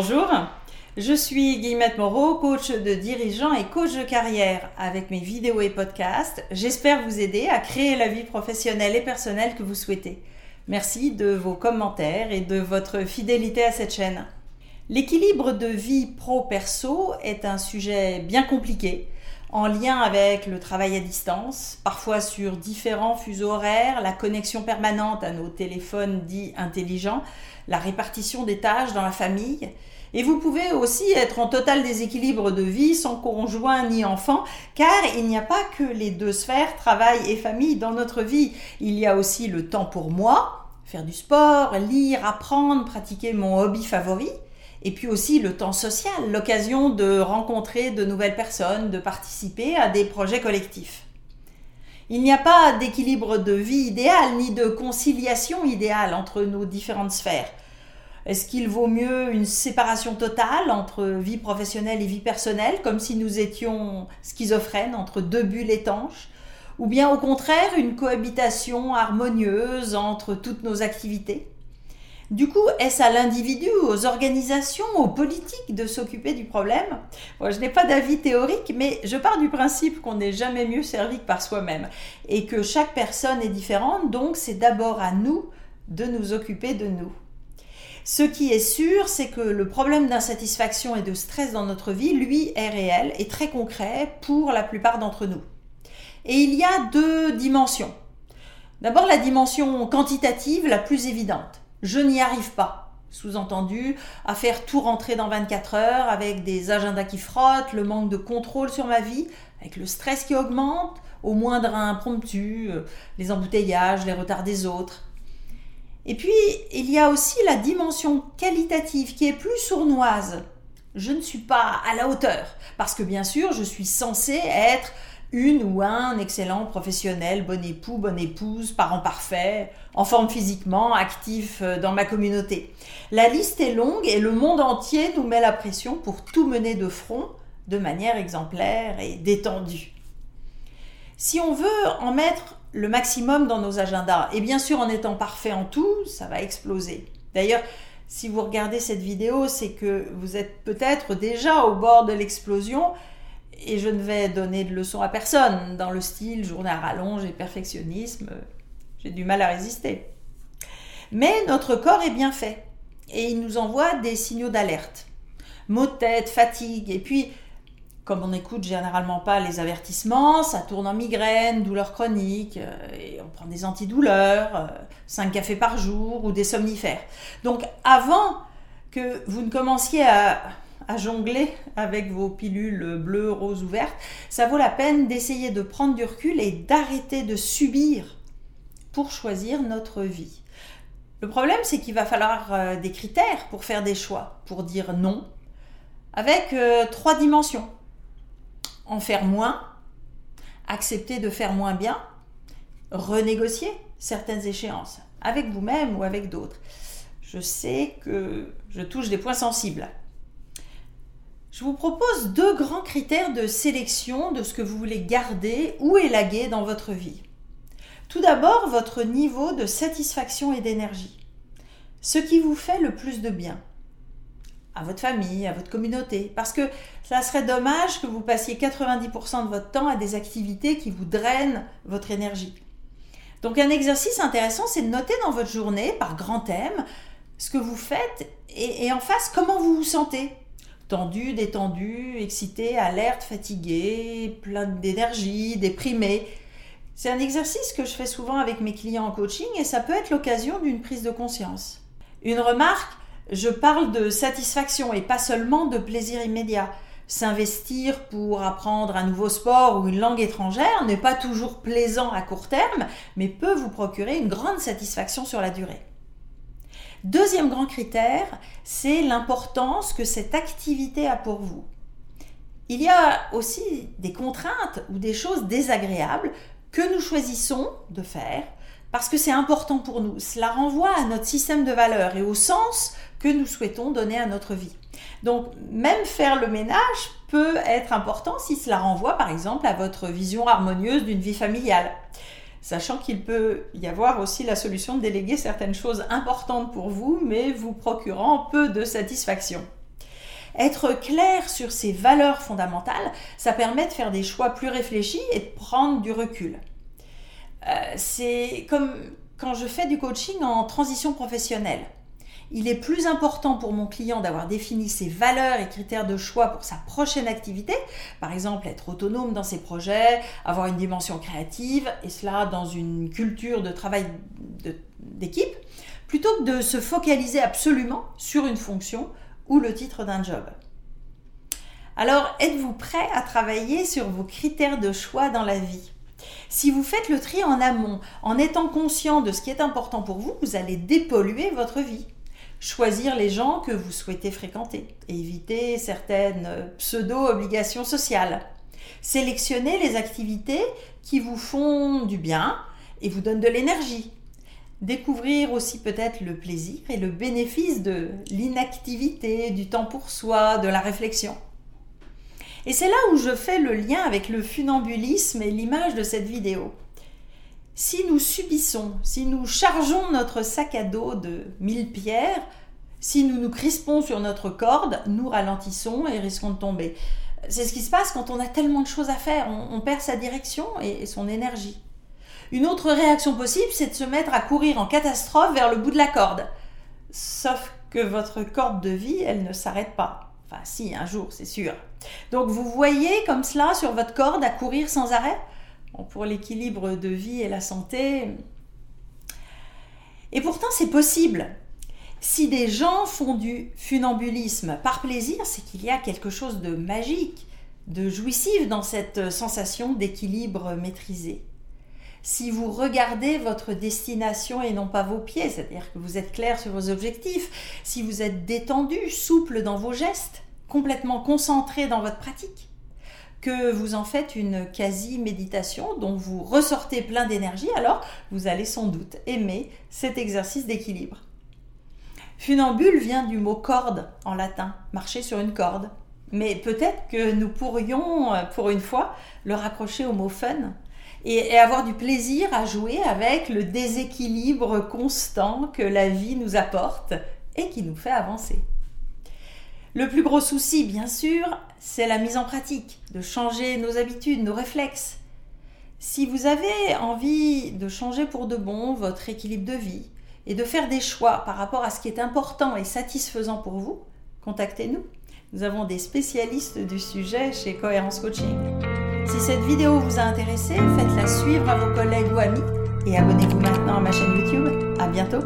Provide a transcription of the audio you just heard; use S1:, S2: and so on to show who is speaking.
S1: Bonjour, je suis Guillemette Moreau, coach de dirigeants et coach de carrière. Avec mes vidéos et podcasts, j'espère vous aider à créer la vie professionnelle et personnelle que vous souhaitez. Merci de vos commentaires et de votre fidélité à cette chaîne. L'équilibre de vie pro-perso est un sujet bien compliqué en lien avec le travail à distance, parfois sur différents fuseaux horaires, la connexion permanente à nos téléphones dits intelligents, la répartition des tâches dans la famille. Et vous pouvez aussi être en total déséquilibre de vie sans conjoint ni enfant, car il n'y a pas que les deux sphères, travail et famille, dans notre vie. Il y a aussi le temps pour moi, faire du sport, lire, apprendre, pratiquer mon hobby favori et puis aussi le temps social, l'occasion de rencontrer de nouvelles personnes, de participer à des projets collectifs. Il n'y a pas d'équilibre de vie idéal ni de conciliation idéale entre nos différentes sphères. Est-ce qu'il vaut mieux une séparation totale entre vie professionnelle et vie personnelle, comme si nous étions schizophrènes entre deux bulles étanches Ou bien au contraire une cohabitation harmonieuse entre toutes nos activités? Du coup, est-ce à l'individu, aux organisations, aux politiques de s'occuper du problème? Je n'ai pas d'avis théorique, mais je pars du principe qu'on n'est jamais mieux servi que par soi-même et que chaque personne est différente, donc c'est d'abord à nous de nous occuper de nous. Ce qui est sûr, c'est que le problème d'insatisfaction et de stress dans notre vie, lui, est réel et très concret pour la plupart d'entre nous. Et il y a deux dimensions. D'abord la dimension quantitative la plus évidente je n'y arrive pas. Sous-entendu, à faire tout rentrer dans 24 heures avec des agendas qui frottent, le manque de contrôle sur ma vie, avec le stress qui augmente, au moindre impromptu, euh, les embouteillages, les retards des autres. Et puis, il y a aussi la dimension qualitative qui est plus sournoise. Je ne suis pas à la hauteur, parce que bien sûr, je suis censée être une ou un excellent professionnel, bon époux, bonne épouse, parent parfait, en forme physiquement, actif euh, dans ma communauté. La liste est longue et le monde entier nous met la pression pour tout mener de front de manière exemplaire et détendue. Si on veut en mettre le maximum dans nos agendas, et bien sûr en étant parfait en tout, ça va exploser. D'ailleurs, si vous regardez cette vidéo, c'est que vous êtes peut-être déjà au bord de l'explosion et je ne vais donner de leçons à personne dans le style journée à rallonge et perfectionnisme. J'ai du mal à résister. Mais notre corps est bien fait et il nous envoie des signaux d'alerte. Maux de tête, fatigue et puis comme on n'écoute généralement pas les avertissements, ça tourne en migraine, douleurs chroniques, euh, et on prend des antidouleurs, 5 euh, cafés par jour ou des somnifères. Donc avant que vous ne commenciez à à jongler avec vos pilules bleues, roses ou vertes, ça vaut la peine d'essayer de prendre du recul et d'arrêter de subir pour choisir notre vie. Le problème, c'est qu'il va falloir euh, des critères pour faire des choix, pour dire non, avec euh, trois dimensions. En faire moins, accepter de faire moins bien, renégocier certaines échéances, avec vous-même ou avec d'autres. Je sais que je touche des points sensibles. Je vous propose deux grands critères de sélection de ce que vous voulez garder ou élaguer dans votre vie. Tout d'abord, votre niveau de satisfaction et d'énergie. Ce qui vous fait le plus de bien à votre famille, à votre communauté. Parce que ça serait dommage que vous passiez 90% de votre temps à des activités qui vous drainent votre énergie. Donc un exercice intéressant, c'est de noter dans votre journée, par grand thème, ce que vous faites et, et en face, comment vous vous sentez tendu, détendu, excité, alerte, fatigué, plein d'énergie, déprimé. C'est un exercice que je fais souvent avec mes clients en coaching et ça peut être l'occasion d'une prise de conscience. Une remarque, je parle de satisfaction et pas seulement de plaisir immédiat. S'investir pour apprendre un nouveau sport ou une langue étrangère n'est pas toujours plaisant à court terme, mais peut vous procurer une grande satisfaction sur la durée. Deuxième grand critère, c'est l'importance que cette activité a pour vous. Il y a aussi des contraintes ou des choses désagréables que nous choisissons de faire parce que c'est important pour nous. Cela renvoie à notre système de valeurs et au sens que nous souhaitons donner à notre vie. Donc même faire le ménage peut être important si cela renvoie par exemple à votre vision harmonieuse d'une vie familiale sachant qu'il peut y avoir aussi la solution de déléguer certaines choses importantes pour vous, mais vous procurant peu de satisfaction. Être clair sur ses valeurs fondamentales, ça permet de faire des choix plus réfléchis et de prendre du recul. Euh, c'est comme quand je fais du coaching en transition professionnelle. Il est plus important pour mon client d'avoir défini ses valeurs et critères de choix pour sa prochaine activité, par exemple être autonome dans ses projets, avoir une dimension créative, et cela dans une culture de travail d'équipe, plutôt que de se focaliser absolument sur une fonction ou le titre d'un job. Alors, êtes-vous prêt à travailler sur vos critères de choix dans la vie? Si vous faites le tri en amont, en étant conscient de ce qui est important pour vous, vous allez dépolluer votre vie. Choisir les gens que vous souhaitez fréquenter, éviter certaines pseudo-obligations sociales. Sélectionner les activités qui vous font du bien et vous donnent de l'énergie, Découvrir aussi peut-être le plaisir et le bénéfice de l'inactivité, du temps pour soi, de la réflexion. Et c'est là où je fais le lien avec le funambulisme et l'image de cette vidéo. Si nous subissons, si nous chargeons notre sac à dos de mille pierres, si nous nous crispons sur notre corde, nous ralentissons et risquons de tomber. C'est ce qui se passe quand on a tellement de choses à faire, on, perd sa direction et son énergie. Une autre réaction possible, c'est de se mettre à courir en catastrophe vers le bout de la corde. Sauf que votre corde de vie, elle ne s'arrête pas. Enfin, si, un jour, c'est sûr. Donc, vous voyez comme cela sur votre corde à courir sans arrêt? Pour l'équilibre de vie et la santé. Et pourtant, c'est possible. Si des gens font du funambulisme par plaisir, c'est qu'il y a quelque chose de magique, de jouissif dans cette sensation d'équilibre maîtrisé si vous regardez votre destination et non pas vos pieds, c'est-à-dire que vous êtes clair sur vos objectifs, si vous êtes détendu, souple dans vos gestes, complètement concentré dans votre pratique, que vous en faites une quasi-méditation dont vous ressortez plein d'énergie, alors vous allez sans doute aimer cet exercice d'équilibre. Funambule vient du mot corde en latin, marcher sur une corde. Mais peut-être que nous pourrions, pour une fois, le raccrocher au mot fun, et, avoir du plaisir à jouer avec le déséquilibre constant que la vie nous apporte et qui nous fait avancer. Le plus gros souci, bien sûr, c'est la mise en pratique, de changer nos habitudes, nos réflexes. Si vous avez envie de changer pour de bon votre équilibre de vie et de faire des choix par rapport à ce qui est important et satisfaisant pour vous, contactez-nous. Nous avons des spécialistes du sujet chez Cohérence Coaching. Si cette vidéo vous a intéressé, faites-la suivre à vos collègues ou amis et abonnez-vous maintenant à ma chaîne YouTube. À bientôt!